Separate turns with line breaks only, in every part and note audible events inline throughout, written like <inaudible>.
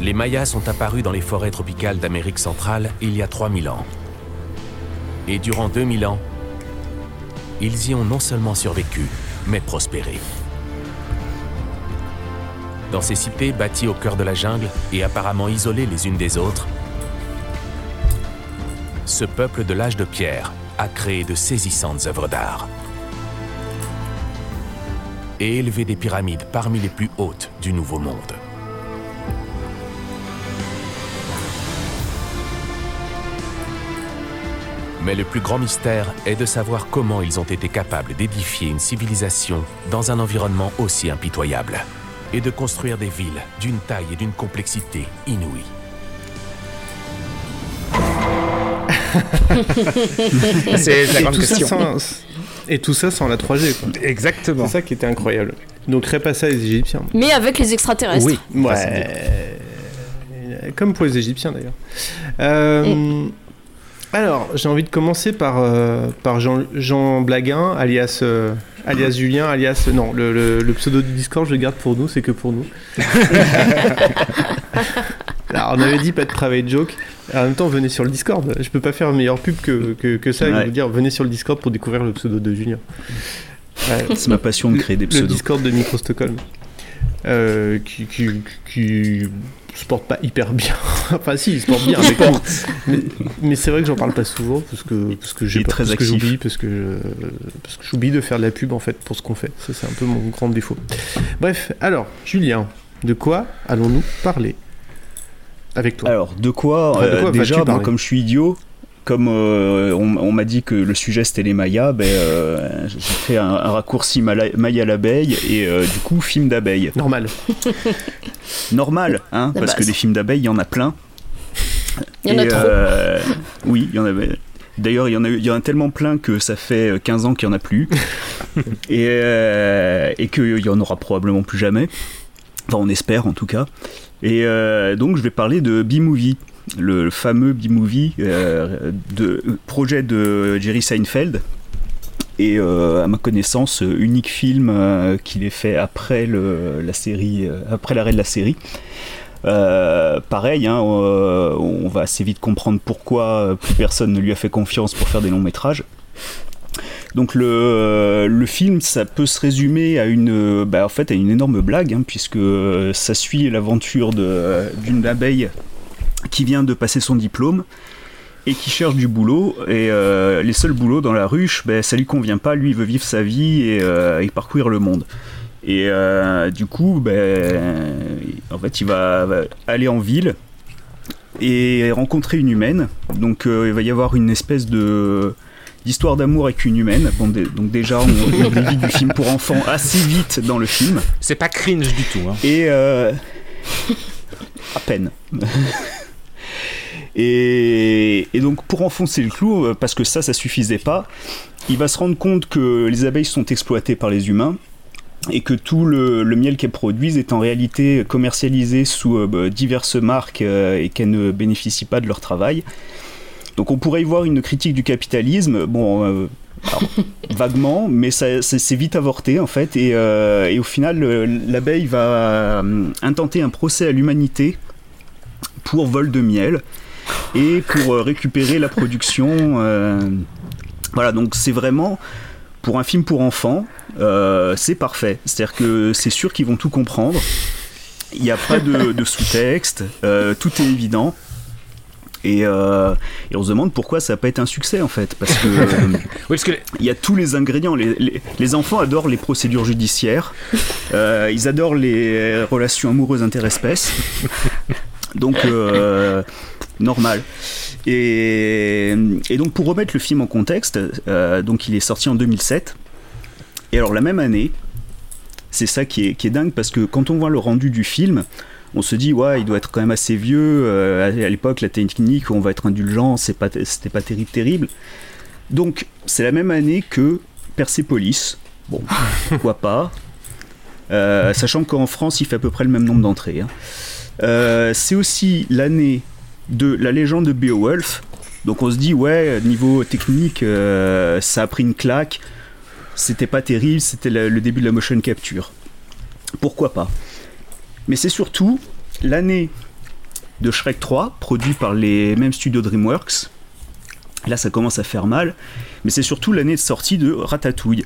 Les Mayas sont apparus dans les forêts tropicales d'Amérique centrale il y a 3000 ans. Et durant 2000 ans, ils y ont non seulement survécu, mais prospéré. Dans ces cités bâties au cœur de la jungle et apparemment isolées les unes des autres, ce peuple de l'âge de pierre a créé de saisissantes œuvres d'art et élevé des pyramides parmi les plus hautes du Nouveau Monde. Mais le plus grand mystère est de savoir comment ils ont été capables d'édifier une civilisation dans un environnement aussi impitoyable et de construire des villes d'une taille et d'une complexité inouïes. <laughs>
C'est la
Et
grande
tout, ça
question.
sans, et tout ça sans la 3G. quoi.
Exactement.
C'est ça qui était incroyable. Donc pas ça les Égyptiens.
Mais avec les extraterrestres.
Oui.
Ouais. Euh, Comme pour les Égyptiens d'ailleurs. Euh, Alors, j'ai envie de commencer par, euh, par Jean, Jean Blaguin, alias, euh, alias Julien, alias. Non, le, le- le pseudo du Discord, je le garde pour nous, c'est que pour nous. <laughs> Alors, on avait dit pas de private joke. En même temps, venez sur le Discord. Je peux pas faire meilleure pub que, que, que ça et vous dire venez sur le Discord pour découvrir le pseudo de Julien. Ouais.
C'est ma passion de créer des
Le
pseudos.
Discord de Micro Stockholm. Euh, qui, qui, qui se porte pas hyper bien. <laughs> enfin, si, il se porte bien. Mais, mais c'est vrai que j'en parle pas souvent parce que, parce que, j'ai
très
parce que j'oublie, parce que, je- parce que j'oublie de faire de la pub en fait pour ce qu'on fait. Ça, c'est un peu mon grand défaut. Bref, alors, Julien, de quoi allons-nous parler avec toi?
Alors, de quoi,
Enfin, de
euh, Déjà, moi, comme je suis idiot, comme euh, on, on m'a dit que le sujet c'était les Mayas, ben, euh, j'ai fait un, un raccourci Mala- Maya l'abeille et euh, du coup, film d'abeille.
Normal.
Normal, hein, parce que des films d'abeilles, il y en a plein.
Il y en a
Et,
trop.
euh, oui, il y en avait. D'ailleurs, il y, en a, eu- il y en a tellement plein que ça fait 15 ans qu'il n'y en a plus. <laughs> et euh, et qu'il y en aura probablement plus jamais. Enfin, on espère en tout cas. Et euh, donc, je vais parler de B-Movie, le fameux B-Movie, euh, de, projet de Jerry Seinfeld. Et euh, à ma connaissance, unique film euh, qu'il ait fait après, le, la série, après l'arrêt de la série. Pareil, hein, on va assez vite comprendre pourquoi plus personne ne lui a fait confiance pour faire des longs métrages. Donc le, le film, ça peut se résumer à une, bah, en fait, à une énorme blague, hein, puisque ça suit l'aventure d'une abeille qui vient de passer son diplôme et qui cherche du boulot. Et euh, les seuls boulots dans la ruche, ben, ça lui convient pas. Lui, il veut vivre sa vie et, euh, et parcourir le monde. Et euh, du coup, ben, en fait, il va, va aller en ville et rencontrer une humaine. Donc, il va y avoir une espèce de d'histoire d'amour avec une humaine. Bon, donc déjà, on, on dévie du film pour enfants assez vite dans le film.
C'est pas cringe du tout. Hein.
Et à peine. <laughs> et, et donc pour enfoncer le clou, euh, parce que ça, ça suffisait pas, il va se rendre compte que les abeilles sont exploitées par les humains et que tout le, le miel qu'elles produisent est en réalité commercialisé sous euh, bah, diverses marques euh, et qu'elles ne bénéficient pas de leur travail. Donc on pourrait y voir une critique du capitalisme, bon, euh, alors, <laughs> vaguement, mais ça- c'est vite avorté en fait, et, et au final le- l'abeille va intenter un procès à l'humanité pour vol de miel et pour euh, récupérer la production. euh, voilà, donc c'est vraiment pour un film pour enfants, euh, c'est parfait. C'est-à-dire que c'est sûr qu'ils vont tout comprendre. Il n'y a pas de, de sous-texte, euh, tout est évident. Et, euh, et on se demande pourquoi ça n'a pas été un succès en fait. Parce que <laughs>
Oui,
il y a tous les ingrédients. Les, les- les enfants adorent les procédures judiciaires. Ils adorent les relations amoureuses interespèces. Donc, normal. Et, et donc, pour remettre le film en contexte, euh, donc il est sorti en 2007. Et alors, la même année, c'est ça qui est, qui est dingue parce que quand on voit le rendu du film, on se dit, ouais, il doit être quand même assez vieux. euh, à l'époque, la technique, on va être indulgent, c'est pas, c'était pas terrible, terrible. Donc, c'est la même année que Persepolis. Bon, <laughs> pourquoi pas. Euh, sachant qu'en France, il fait à peu près le même nombre d'entrées. hein. C'est aussi l'année de la légende de Beowulf. Donc on se dit, ouais, niveau technique, euh, ça a pris une claque. C'était pas terrible, c'était le, début de la motion capture. Pourquoi pas? Mais c'est surtout l'année de Shrek 3, produit par les mêmes studios DreamWorks. Là, ça commence à faire mal, mais c'est surtout l'année de sortie de Ratatouille.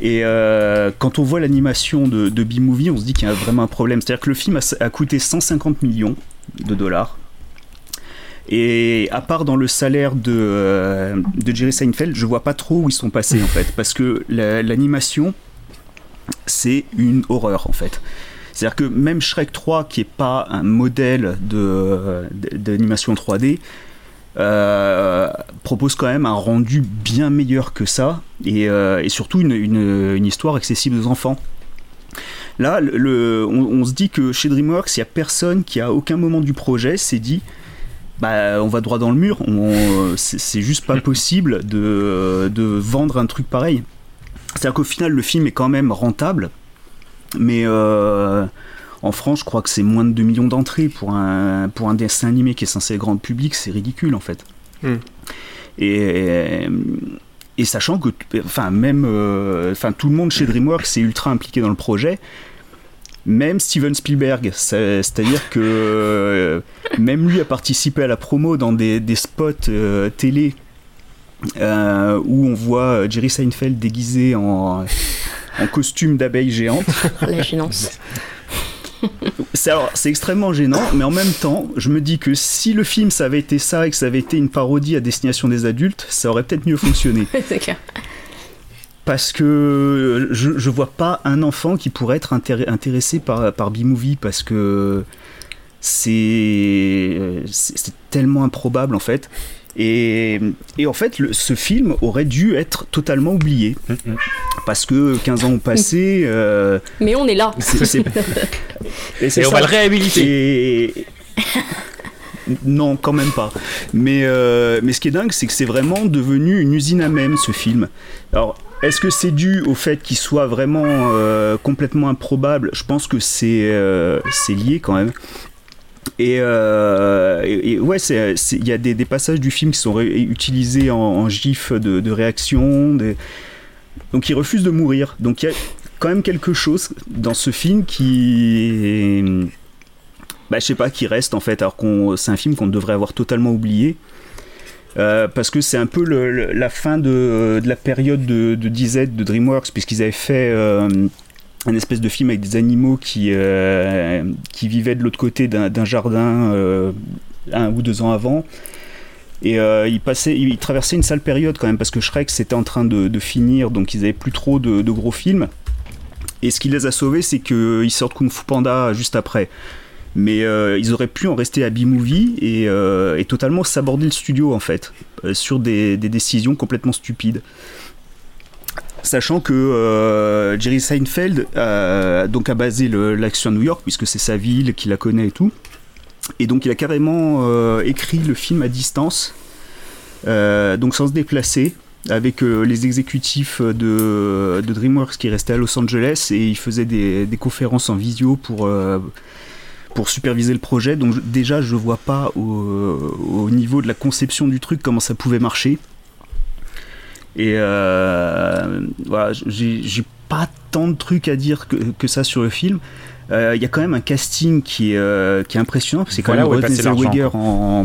Et euh, quand on voit l'animation de, de B-Movie, on se dit qu'il y a vraiment un problème. C'est-à-dire que le film a coûté 150 millions de dollars. Et à part dans le salaire de, euh, de Jerry Seinfeld, je vois pas trop où ils sont passés en fait. Parce que la- l'animation, c'est une horreur en fait. C'est-à-dire que même Shrek 3, qui est pas un modèle de- de- d'animation 3D, euh, propose quand même un rendu bien meilleur que ça et, euh, et surtout une, une- histoire accessible aux enfants. Là, le- on, on se dit que chez DreamWorks, il n'y a personne qui à aucun moment du projet s'est dit bah, on va droit dans le mur, c'est juste pas <laughs> possible de, de vendre un truc pareil. C'est-à-dire qu'au final, le film est quand même rentable, mais euh, en France, je crois que c'est moins de 2 millions d'entrées pour un, pour un dessin animé qui est censé être grand public, c'est ridicule en fait.
Hmm.
Et, et sachant que, enfin, même, euh, enfin, tout le monde chez DreamWorks est ultra impliqué dans le projet. Même Steven Spielberg, c'est- c'est-à-dire que euh, même lui a participé à la promo dans des, des spots euh, télé euh, où on voit Jerry Seinfeld déguisé en, en costume d'abeille géante.
La gênance.
C'est extrêmement gênant, mais en même temps, je me dis que si le film ça avait été ça et que ça avait été une parodie à destination des adultes, ça aurait peut-être mieux fonctionné. <laughs>
c'est clair.
Parce que je, je vois pas un enfant qui pourrait être intér- intéressé par, par B-Movie parce que c'est c'est tellement improbable en fait. Et, et en fait, le- ce film aurait dû être totalement oublié. Parce que 15 ans ont passé. euh, <laughs>
Mais on est là. <laughs>
et
on va le réhabiliter.
Et- Non, quand même pas. Mais, euh, mais ce qui est dingue, c'est que c'est vraiment devenu une usine à même, ce film. Alors, est-ce que c'est dû au fait qu'il soit vraiment euh, complètement improbable? Je pense que c'est euh, lié quand même. Et, euh, ouais, il y a des, passages du film qui sont utilisés en, en gif de, réaction. Donc il refuse de mourir. Donc il y a quand même quelque chose dans ce film qui... Bah, je sais pas, qui reste en fait, alors qu'on c'est un film qu'on devrait avoir totalement oublié. Euh, parce que c'est un peu la fin de, de la période de, de DZ de DreamWorks, puisqu'ils avaient fait euh, un espèce de film avec des animaux qui, euh, qui vivaient de l'autre côté d'un jardin euh, un ou deux ans avant. Et euh, ils, passaient, ils traversaient une sale période quand même, parce que Shrek c'était en train de, finir, donc ils avaient plus trop de gros films. Et ce qui les a sauvés, c'est qu'ils sortent Kung Fu Panda juste après. Mais euh, ils auraient pu en rester à B-Movie et, euh, totalement s'aborder le studio en fait, euh, sur des, décisions complètement stupides. Sachant que Jerry Seinfeld donc a basé l'action à New York, puisque c'est sa ville, qu'il la connaît et tout. Et donc il a carrément écrit le film à distance, donc sans se déplacer, avec les exécutifs de, DreamWorks qui restaient à Los Angeles et il faisait des, conférences en visio pour, pour superviser le projet. Donc déjà, je vois pas au, au niveau de la conception du truc comment ça pouvait marcher. Et euh, voilà, j'ai pas tant de trucs à dire que, que ça sur le film. Euh, Il y a quand même un casting qui est, euh, qui est impressionnant, parce que c'est quand
Voilà
même
l'argent,
Zellweger en, en,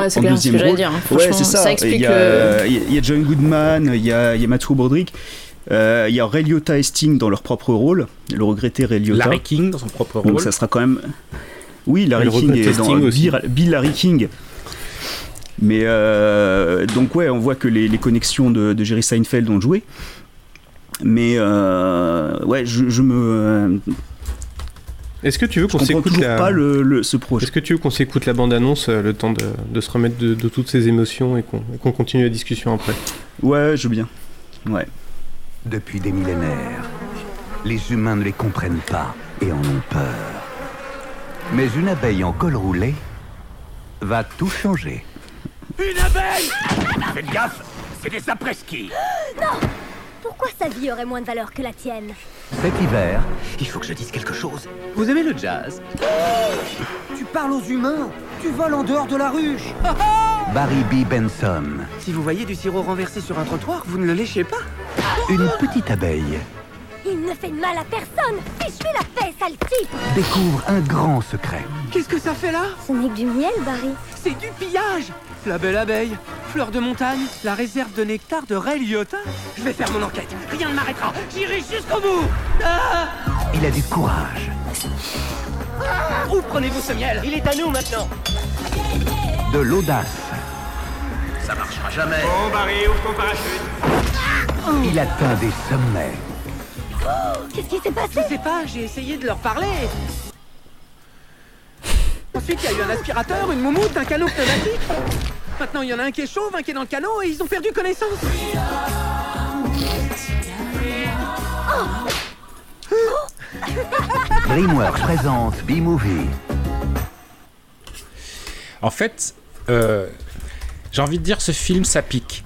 Ouais, c'est
en deuxième
que j'allais
rôle.
dire. hein.
Ouais,
Franchement,
c'est ça.
ça
Il
explique.
y,
euh,
a, il y a John Goodman, il y a, il y a Matthew Broderick, euh, il y a Ray Liotta et Sting dans leur propre rôle, le regretté Ray Liotta.
Larry King dans son propre
Donc
rôle.
ça sera quand même. Oui, Larry
Le
King est dans. Bill, Bill Larry King. Mais euh, donc ouais, on voit que les, les connexions de, de Jerry Seinfeld ont joué. Mais euh, ouais, je, je me
Est-ce que tu veux qu'on s'écoute la...
pas le, le- ce projet.
Est-ce que tu veux qu'on s'écoute la bande-annonce euh, le temps de, de se remettre de, de toutes ces émotions et qu'on et qu'on continue la discussion après?
Ouais, je veux bien. Ouais.
Depuis des millénaires, les humains ne les comprennent pas et en ont peur. Mais une abeille en col roulé va tout changer.
Une abeille! Faites gaffe, c'est des après-ski. <gasps>
Pourquoi sa vie aurait moins de valeur que la tienne?
Cet hiver,
Il faut que je dise quelque chose. Vous aimez le jazz?
Tu parles aux humains Tu voles en dehors de la ruche.
Barry B. Benson,
Si vous voyez du sirop renversé sur un trottoir, vous ne le léchez pas
une petite abeille,
Une ne fait de mal à personne Fiche-lui la paix, sale type
Découvre un grand secret.
Qu'est-ce que ça fait là?
Ce n'est que du miel, Barry.
C'est du pillage La belle abeille, fleur de montagne, la réserve de nectar de Ray Liotta Je vais faire mon enquête, rien ne m'arrêtera, j'irai jusqu'au bout Ah
Il a du courage.
Où prenez-vous ce miel? Il est à nous maintenant
De l'audace.
Ça marchera jamais.
Bon, Barry, ouvre ton parachute.
Il atteint des sommets.
Qu'est-ce qui s'est passé
Je sais pas, j'ai essayé de leur parler. Ensuite, il y a eu un aspirateur, une moumoute, un canot pneumatique. Maintenant, il y en a un qui est chauve, un qui est dans le canot, et ils ont perdu connaissance. <laughs>
DreamWorks présente B-Movie.
En fait, euh, j'ai envie de dire, ce film, ça pique.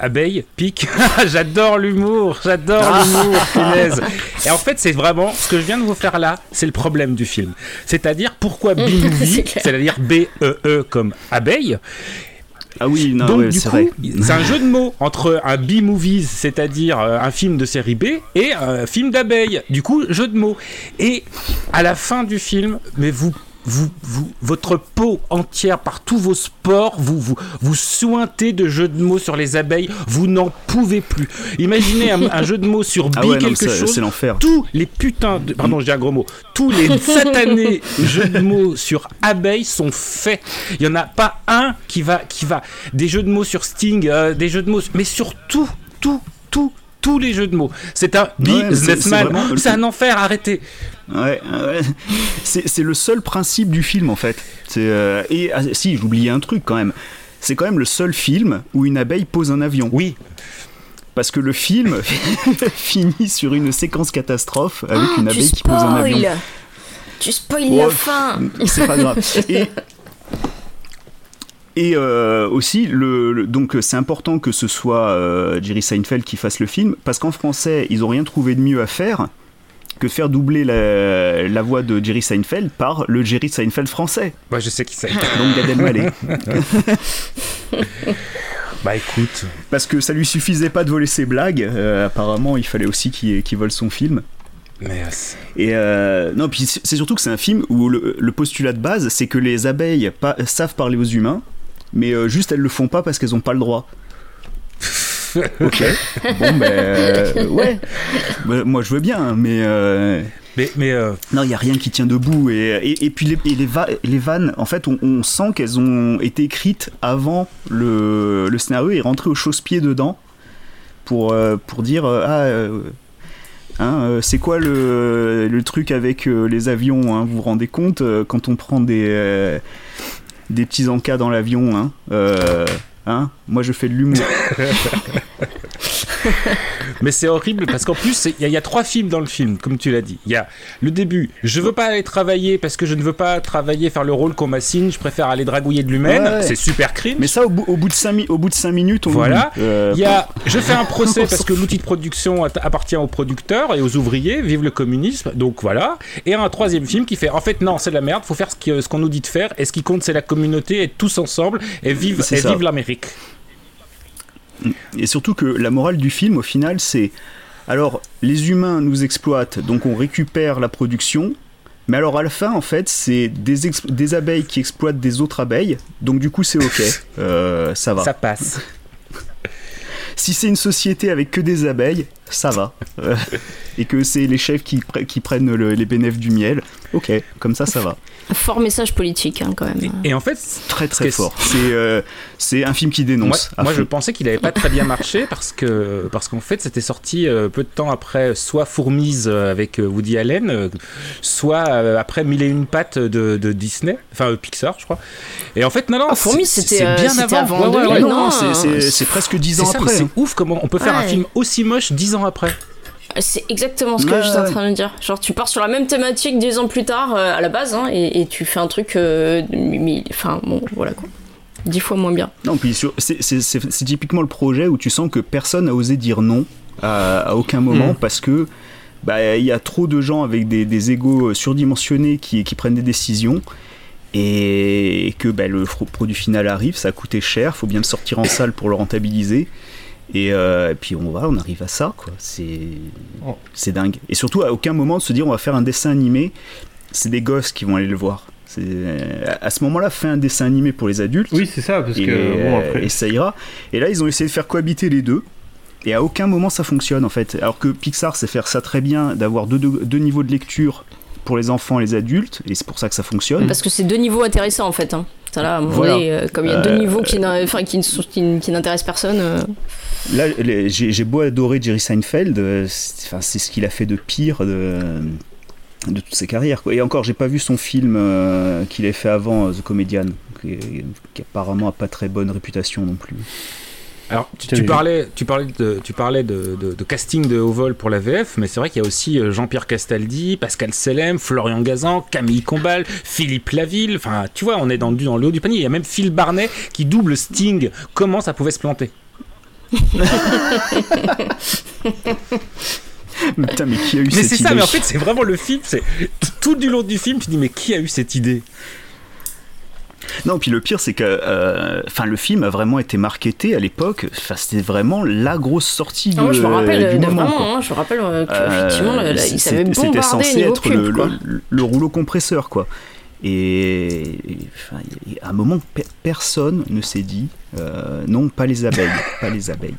Abeille, pique. <laughs> j'adore l'humour, j'adore l'humour, punaise. <laughs> Et en fait, c'est vraiment ce que je viens de vous faire là, c'est le problème du film. C'est-à-dire pourquoi <laughs> B-movie, c'est-à-dire B-E-E comme abeille.
Ah oui, non,
Donc
ouais,
du
c'est
coup,
vrai.
c'est un jeu de mots entre un B-movies, c'est-à-dire euh, un film de série B, et un film d'abeille. Du coup, jeu de mots. Et à la fin du film, mais vous, vous, vous, votre peau entière par tous vos sports, vous, vous, vous sointez de jeux de mots sur les abeilles. Vous n'en pouvez plus. Imaginez un, un jeu de mots sur B
Ah ouais,
quelque
c'est
chose
c'est l'enfer.
tous les putains de... Pardon, je dis un gros mot. Tous les <laughs> satanés jeux de mots sur abeilles sont faits. Il n'y en a pas un qui va... Qui va... Des jeux de mots sur Sting, euh, des jeux de mots... Mais sur tout, tout, tout, tous les jeux de mots. C'est un
Ouais,
businessman.
vraiment-
C'est un enfer, arrêtez.
Ouais, ouais. C'est c'est le seul principe du film en fait. Euh, et ah, si j'oubliais un truc quand même. C'est quand même le seul film où une abeille pose un avion.
Oui.
Parce que le film <laughs> finit sur une séquence catastrophe avec
Oh,
une abeille qui pose un avion.
Tu spoil
Oh,
la fin <laughs>
C'est pas grave. Et, et euh, aussi, le, le- donc c'est important que ce soit euh, Jerry Seinfeld qui fasse le film, parce qu'en français, ils ont rien trouvé de mieux à faire que de faire doubler la, la voix de Jerry Seinfeld par le Jerry Seinfeld français.
Moi, je sais qui c'est. <laughs>
Donc Gad Elmaleh. <laughs>
bah écoute.
Parce que ça lui suffisait pas de voler ses blagues, euh, apparemment il fallait aussi qu'il vole son film.
C'est-
Et euh, non, puis c'est c'est surtout que c'est un film où le, le postulat de base, c'est que les abeilles pa- savent parler aux humains, mais euh, juste elles le font pas parce qu'elles ont pas le droit. <laughs> ok. Bon, ben. euh, ouais. Bah, moi, je veux bien, mais. euh,
Mais, mais euh,
non, il y a rien qui tient debout. Et, et, et puis les, et les, va- les vannes, en fait, on, on sent qu'elles ont été écrites avant le, le scénario et rentré au chausse-pied dedans pour, pour dire Ah. hein, c'est quoi le, le truc avec les avions hein, Vous vous rendez compte quand on prend des, des petits encas dans l'avion hein, euh, hein? Moi je fais de l'humour. <laughs> <laughs>
Mais c'est horrible parce qu'en plus, il y, a- il y a trois films dans le film, comme tu l'as dit. Il y a le début, je veux pas aller travailler parce que je ne veux pas travailler, faire le rôle qu'on m'assigne, je préfère aller dragouiller de l'humaine.
Ouais.
C'est super cringe.
Mais ça, au bout, au bout de 5 au bout de cinq minutes, on
Voilà.
Euh,
Il y a, je fais un procès <laughs> parce que l'outil de production appartient aux producteurs et aux ouvriers, vive le communisme, donc voilà. Et un troisième film qui fait, en fait, non, c'est de la merde, faut faire ce qu'on nous dit de faire, et ce qui compte, c'est la communauté, être tous ensemble, et vive, et vive l'Amérique.
Et surtout que la morale du film, au final, c'est alors les humains nous exploitent, donc on récupère la production. Mais alors à la fin, en fait, c'est des, abeilles qui exploitent des autres abeilles, donc du coup c'est ok, <laughs> Euh, ça va.
Ça passe.
Si c'est une société avec que des abeilles, ça va. Euh, et que c'est les chefs qui, pre- qui prennent le- les bénéfices du miel, ok, comme ça ça va.
Fort message politique, hein, quand même.
Et en fait,
Très très fort. C'est euh, c'est un film qui dénonce.
moi, je pensais qu'il avait pas très bien marché parce que parce qu'en fait c'était sorti euh, peu de temps après soit Fourmise avec Woody Allen, soit euh, après Mille et une pattes de, de Disney, enfin euh, Pixar je crois. Et en fait non non,
Ah, Fourmise,
c'est-
c'était, euh,
bien avant.
avant
Ouais, ouais,
2000,
ouais.
non,
c'est- presque dix ans
ça,
après.
c'est ouf comment on peut faire un film aussi moche dix ans après.
C'est exactement ce que
Ouais,
j'étais en
ouais.
train de dire. Genre, tu pars sur la même thématique dix ans plus tard, euh, à la base, hein, et, et tu fais un truc. euh, mais- Enfin, bon, voilà quoi. Dix fois moins bien.
Non, puis c'est- typiquement le projet où tu sens que personne n'a osé dire non à, à aucun moment
Mm.
parce que bah, il y a trop de gens avec des, des égos surdimensionnés qui, qui prennent des décisions et que bah, le produit final arrive, ça a coûté cher, faut bien le sortir en salle pour le rentabiliser. Et, euh, et puis on, voilà, on arrive à ça, quoi. C'est
Oh.
c'est dingue. Et surtout, à aucun moment de se dire on va faire un dessin animé, c'est des gosses qui vont aller le voir. C'est- À ce moment-là, fais un dessin animé pour les adultes.
Oui, c'est ça, parce
et,
que bon, après.
et ça ira. Et là, ils ont essayé de faire cohabiter les deux. Et à aucun moment ça fonctionne en fait. Alors que Pixar sait faire ça très bien, d'avoir deux, deux- deux niveaux de lecture pour les enfants et les adultes, et c'est pour ça que ça fonctionne.
Parce que c'est deux niveaux intéressants en fait. Hein. Là,
Voilà.
donné, euh, comme il y a deux
Euh,
niveaux qui, n'intéressent personne. euh,
Là, j'ai beau adorer Jerry Seinfeld, c'est enfin, c'est ce qu'il a fait de pire de, de toutes ses carrières. quoi. Et encore, j'ai pas vu son film qu'il avait fait avant, The Comedian, qui, qui apparemment a pas très bonne réputation non plus.
Alors, tu, parlais, tu parlais, de, tu parlais de, de- de casting de haut vol pour la VF, mais c'est vrai qu'il y a aussi euh, Jean-Pierre Castaldi, Pascal Selem, Florian Gazan, Camille Combal, Philippe Laville. Enfin, tu vois, on est dans, le- dans le haut du panier. Il y a même Phil Barnet qui double Sting. Comment ça pouvait se planter? <laughs>
Mais Putain, mais qui a eu
Mais
cette
c'est
idée
ça, mais en fait, c'est vraiment le film. C'est tout du long du film, tu dis, mais qui a eu cette idée?
Non, puis le pire, c'est que euh, enfin, le film a vraiment été marketé à l'époque. Enfin, c'était vraiment la grosse sortie de,
Ah, moi, je me rappelle,
du
de-
moment.
vraiment, hein, je me rappelle euh,
Euh,
qu'effectivement, là, là, il savait
c'était censé être le,
quoi.
le- le rouleau compresseur, quoi. Et, et, à un moment, pe- personne ne s'est dit euh, non, pas les abeilles, <laughs> pas les abeilles.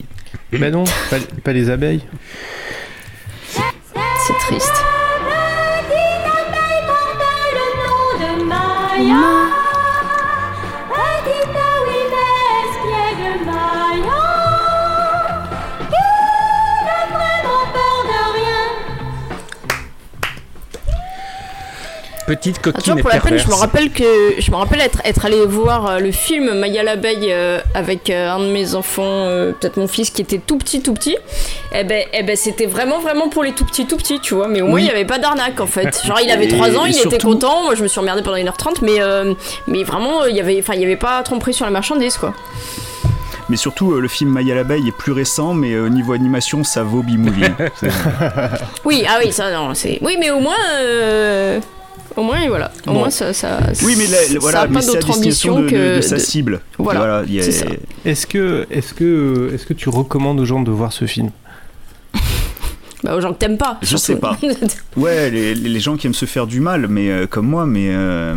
Bah non, pas, pas les abeilles.
C'est triste.
le Petite
Ah,
coquine et
pour la peine, je me rappelle que je me rappelle être, être allé voir euh, le film Maya l'abeille euh, avec euh, un de mes enfants, euh, peut-être mon fils qui était tout petit, tout petit. Et ben, eh ben c'était vraiment, vraiment pour les tout petits, tout petits, tu vois. Mais au moins,
Oui.
il n'y avait pas d'arnaque en fait. Genre, il <laughs> avait
Et-
3 ans,
et
il était content. Moi, je me suis emmerdé pendant 1h30, mais, euh, mais vraiment, il y avait, enfin, il y avait pas tromperie sur la marchandise, quoi.
Mais surtout, euh, le film Maya l'abeille est plus récent, mais euh, au niveau animation, ça vaut B-Movie. C'est- <laughs>
Oui, ah oui, ça, non, c'est. Oui, mais au moins. euh, Au moins, voilà. Au
Bon.
moins, ça. ça
oui, mais
ça
voilà,
a
mais
pas d'autre ambition
de,
que.
de- de sa cible.
Voilà,
il y a-
c'est ça.
Est-ce que, est-ce que, est-ce que tu recommandes aux gens de voir ce film <laughs>
Bah, aux gens que t'aimes pas.
Je sais
surtout.
Ouais, les, les gens qui aiment se faire du mal, mais euh, comme moi, mais euh,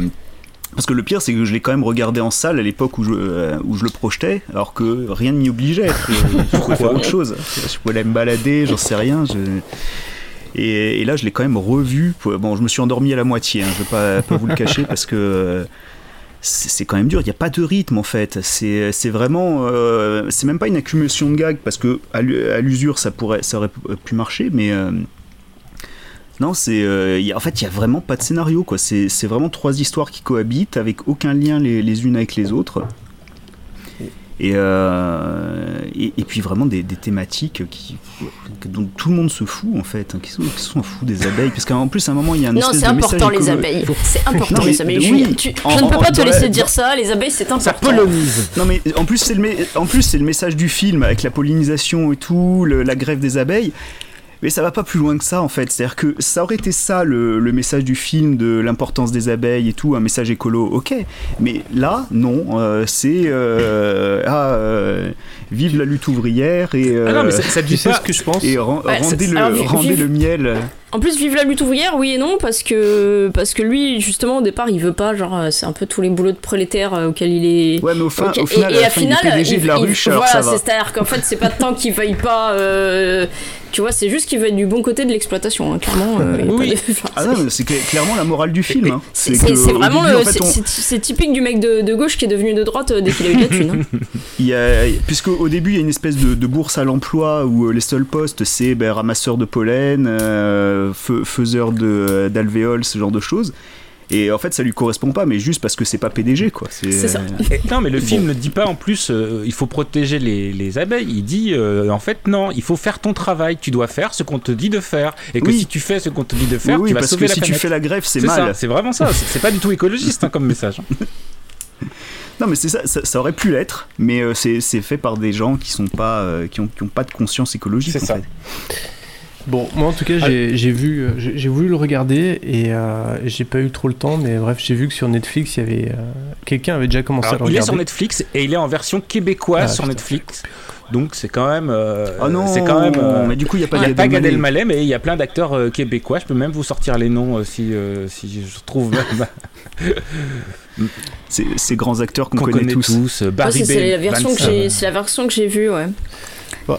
parce que le pire, c'est que je l'ai quand même regardé en salle à l'époque où je euh, où je le projetais, alors que rien ne m'y obligeait. Je, je pouvais faire autre chose. Je pouvais aller me balader, j'en sais rien. je- Et, là, je l'ai quand même revu. Bon, je me suis endormi à la moitié. hein, je vais pas, vous le cacher parce que. euh, c'est quand même dur, il n'y a pas de rythme en fait. C'est vraiment. euh, c'est même pas une accumulation de gags parce que à l'u- à l'usure ça, ça aurait pu marcher, mais. euh, non, c'est. en fait, il n'y a vraiment pas de scénario. C'est vraiment trois histoires qui cohabitent avec aucun lien les unes avec les autres. Et, euh, et, et puis vraiment des, des thématiques qui, dont tout le monde se fout en fait. hein, qui sont, qui sont fous des abeilles. Parce qu'en plus, à un moment, il y a un
Non, c'est important les abeilles. C'est important
Non,
les abeilles.
oui.
Julien. Tu-
En-
je ne peux
en-
pas te
la-
laisser dire ça. Les abeilles, c'est important.
Ça polonise.
Non mais en plus c'est le, me- en plus, c'est le message du film avec la pollinisation et tout, le- la grève des abeilles. Mais ça va pas plus loin que ça en fait. C'est-à-dire que ça aurait été ça le, le message du film de l'importance des abeilles et tout, un message écolo, ok. Mais là, non, euh, c'est euh, ah, euh, vive la lutte ouvrière et
Ah non, mais ça, ça dit pas.
ce que je pense
et ren-
Ouais,
rendez, le,
alors, vi-
rendez
vive-
le miel.
En plus, vive la lutte ouvrière, oui et non, parce que parce que lui, justement, au départ, il veut pas. Genre, c'est un peu tous les boulots de prolétaire auxquels il est.
Ouais, mais au, fin,
Ok,
au final,
et,
à
et
la
à
fin,
final,
il est PDG
il-
de la
il-
ruche, alors
voilà,
ça va.
c'est- c'est-à-dire qu'en fait, c'est pas tant qu'il veuille pas. Tu vois, c'est juste qu'il veut être du bon côté de l'exploitation, hein, clairement. euh,
Oui.
pas de- enfin,
Ah
c'est-
non, clairement la morale du film. hein.
C'est vraiment
début,
le,
en fait,
c'est-
on-
c'est c'est typique du mec de, de gauche qui est devenu de droite euh, dès qu'il a eu de la thune. hein. <laughs>
Il y a, puisque au début il y a une espèce de, de bourse à l'emploi où euh, les seuls postes c'est ben, ramasseur de pollen, euh, faiseur de- d'alvéoles, ce genre de choses. Et en fait ça lui correspond pas, mais juste parce que c'est pas PDG quoi.
C'est ça.
Et- non, mais le film ne dit pas en plus euh, il faut protéger les, les abeilles. Il dit euh, en fait non, il faut faire ton travail. Tu dois faire ce qu'on te dit de faire. Et que
Oui.
si tu fais ce qu'on te dit de faire,
Oui,
tu vas
parce
sauver
que
la
si tu fais la grève c'est mal.
c'est vraiment ça. <laughs> C'est pas du tout écologiste hein, comme message.
Non mais c'est ça, ça, ça aurait pu l'être, mais euh, c'est fait par des gens qui sont pas, euh, qui ont, qui ont pas de conscience écologique.
C'est ça.
fait.
Bon, moi en tout cas, j'ai j'ai vu, euh, j'ai j'ai voulu le regarder et euh, j'ai pas eu trop le temps, mais bref, j'ai vu que sur Netflix, il y avait euh, quelqu'un avait déjà commencé
Alors,
à le
il est
regarder.
sur Netflix et il est en version québécoise
Ah,
sur
putain.
Netflix. donc c'est quand même. euh,
Ah non,
c'est quand même. euh,
mais du coup, il y a pas
il y a
Gad
pas Gad
Elmaleh.
Mais il y a plein d'acteurs euh, québécois. Je peux même vous sortir les noms euh, si, euh, si je trouve même <laughs>
Ces, ces grands acteurs qu'on
qu'on
connaît,
connaît
tous.
tous.
c'est c'est la version que j'ai, c'est la version que j'ai vue, ouais.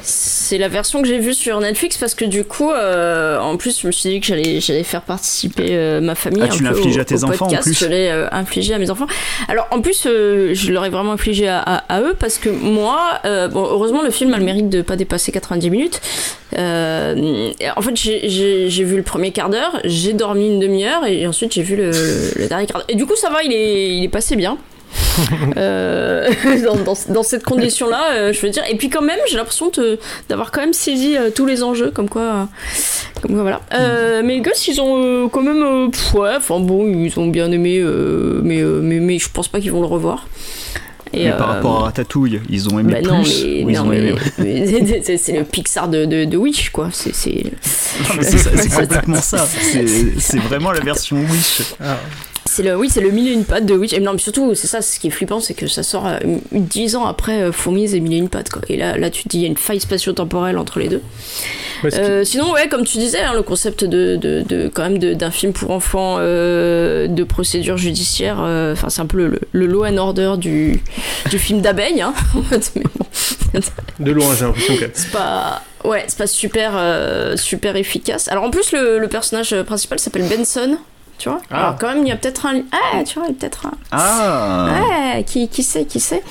C'est la version que j'ai vue sur Netflix parce que du coup, euh, en plus, je me suis dit que j'allais, j'allais faire participer euh, ma famille.
Ah,
un
tu l'as
peu
infligé
au-
à tes enfants, en plus
Je l'ai euh, infligé à mes enfants. Alors en plus, je l'aurais vraiment infligé à, à- à eux parce que moi, bon, heureusement, le film a le mérite de pas dépasser 90 minutes. En fait, j'ai, j'ai- j'ai vu le premier quart d'heure, j'ai dormi une demi-heure et ensuite j'ai vu le, le dernier quart d'heure. Et du coup, ça va, il est, il est passé bien. <laughs> Euh, <laughs> dans, dans- dans cette condition-là, euh, je veux dire. Et puis quand même, j'ai l'impression d'avoir quand même saisi euh, tous les enjeux, comme quoi, euh, comme quoi voilà. Euh, mais les gosses, ils ont euh, quand même, euh, pff, ouais, enfin bon, ils ont bien aimé, euh, mais, euh, mais mais je pense pas qu'ils vont le revoir. Et,
Mais par rapport à Ratatouille, ils ont aimé
bah
plus
non, mais,
ou ils
non,
ont
mais-
aimé
mais <laughs> c'est le Pixar de, de, de Wish, quoi. C'est
complètement ça. C'est c'est vraiment la version Wish.
C'est le, oui, c'est le mille et une pattes de Witch. Et non, mais surtout, c'est ça, ce qui est flippant, c'est que ça sort euh, dix ans après euh, Fourmise et mille et une pattes, quoi. Et là, là, tu te dis, il y a une faille spatio-temporelle entre les deux.
Ouais, ce qui-
Euh, sinon, ouais, comme tu disais, hein, le concept de, de, de- quand même d'un film pour enfants euh, de procédure judiciaire, enfin, c'est un peu le, le law and order du, du film d'abeille, hein. <laughs> Mais bon,
De loin, j'ai l'impression que.
c'est pas, ouais, c'est pas super, super efficace. Alors en plus, le, le personnage principal s'appelle Benson. Tu vois
Ah.
Alors quand même, il y a peut-être un... Ah, tu vois, il y a peut-être un...
Ah
Ouais, qui, qui sait, qui sait.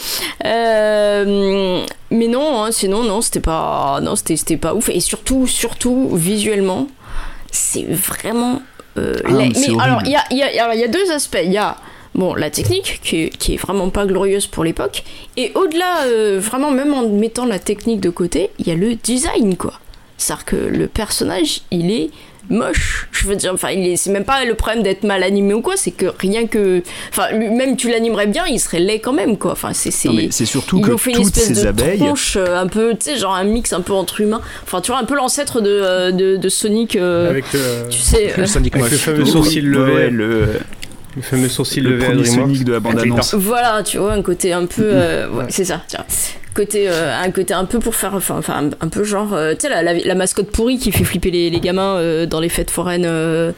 Euh, mais non, hein, sinon, non, c'était pas, non, c'était, pas ouf. Et surtout, surtout, visuellement, c'est vraiment. euh,
Ah, mais
mais alors, il y a, y, a, alors, y a deux aspects. Il y a. Bon, la technique, qui est, qui est vraiment pas glorieuse pour l'époque. Et au-delà, euh, vraiment, même en mettant la technique de côté, il y a le design, quoi. C'est-à-dire que le personnage, il est moche. Je veux dire, enfin, c'est même pas le problème d'être mal animé ou quoi, c'est que rien que. Enfin, même tu l'animerais bien, il serait laid quand même, quoi. Enfin, c'est.
surtout
ils
que
ont fait une
toutes
espèce
ces
de
abeilles.
tronche euh, un peu, tu sais, genre un mix un peu entre humains. Enfin, tu vois, un peu l'ancêtre de, euh, de, de Sonic. euh,
Avec le,
tu sais. euh,
Sonic
avec le fameux
Ouais,
sourcil levé.
ouais, le,
Le fameux sourcil
le
levé à.
Sonic de la bande-annonce.
Voilà, tu vois, un côté un peu. euh, ouais, c'est ça, tiens. Côté, euh, un côté un peu pour faire. Enfin, enfin un, peu genre. euh, tu sais, la, la, la mascotte pourrie qui fait flipper les, les gamins euh, dans les fêtes foraines. euh,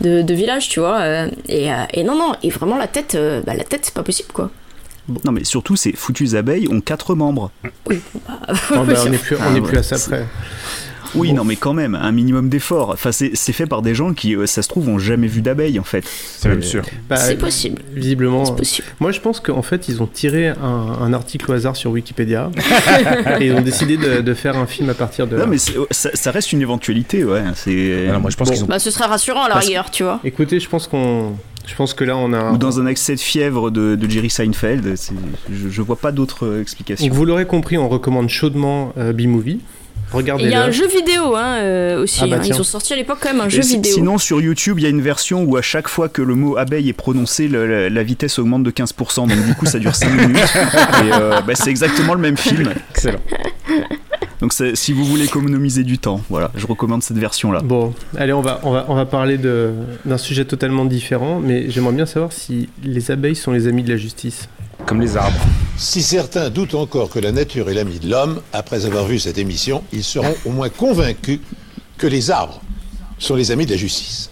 de, de village, tu vois, euh, et, euh, et non, non, et vraiment la tête, euh, bah, la tête, c'est pas possible, quoi.
Non, mais surtout, ces foutues abeilles ont quatre membres.
Oh, <laughs> bah, on n'est plus, on
Ah,
est plus à ça près.
Oui, non, mais quand même, un minimum d'effort. Enfin, c'est c'est fait par des gens qui, euh, ça se trouve, ont jamais vu d'abeilles, en fait.
C'est même sûr.
Bah,
c'est possible,
Visiblement.
c'est
euh,
possible.
Moi, je pense qu'en fait, ils ont tiré un, un article au hasard sur Wikipédia <laughs> et ils ont décidé de, de faire un film à partir de.
Non,
là.
mais ça, ça reste une éventualité, ouais. C'est
Alors, moi, je pense
Bon.
qu'ils ont.
Bah, ce serait rassurant à la rigueur, tu vois.
Écoutez, je pense qu'on, je pense que là, on a.
ou dans un accès de fièvre de, de Jerry Seinfeld. c'est- Je, je vois pas d'autres euh, explications.
Donc, vous l'aurez compris, on recommande chaudement euh, B-Movie.
Il y a un jeu vidéo hein, euh, aussi.
Ah bah
hein. Ils ont sorti à l'époque quand même un
Et
jeu
si-
vidéo.
Sinon, sur YouTube, il y a une version où à chaque fois que le mot abeille est prononcé, le- la, la vitesse augmente de 15%. Donc du coup, ça dure 5 minutes. <laughs> Et euh, bah, c'est exactement le même film.
Excellent.
Donc si vous voulez économiser du temps, voilà, je recommande cette version-là.
Bon, allez, on va, on va, on va parler d'un sujet totalement différent, mais j'aimerais bien savoir si les abeilles sont les amis de la justice.
Si certains doutent encore que la nature est l'ami de l'homme, après avoir vu cette émission, ils seront au moins convaincus que les arbres sont les amis de la justice.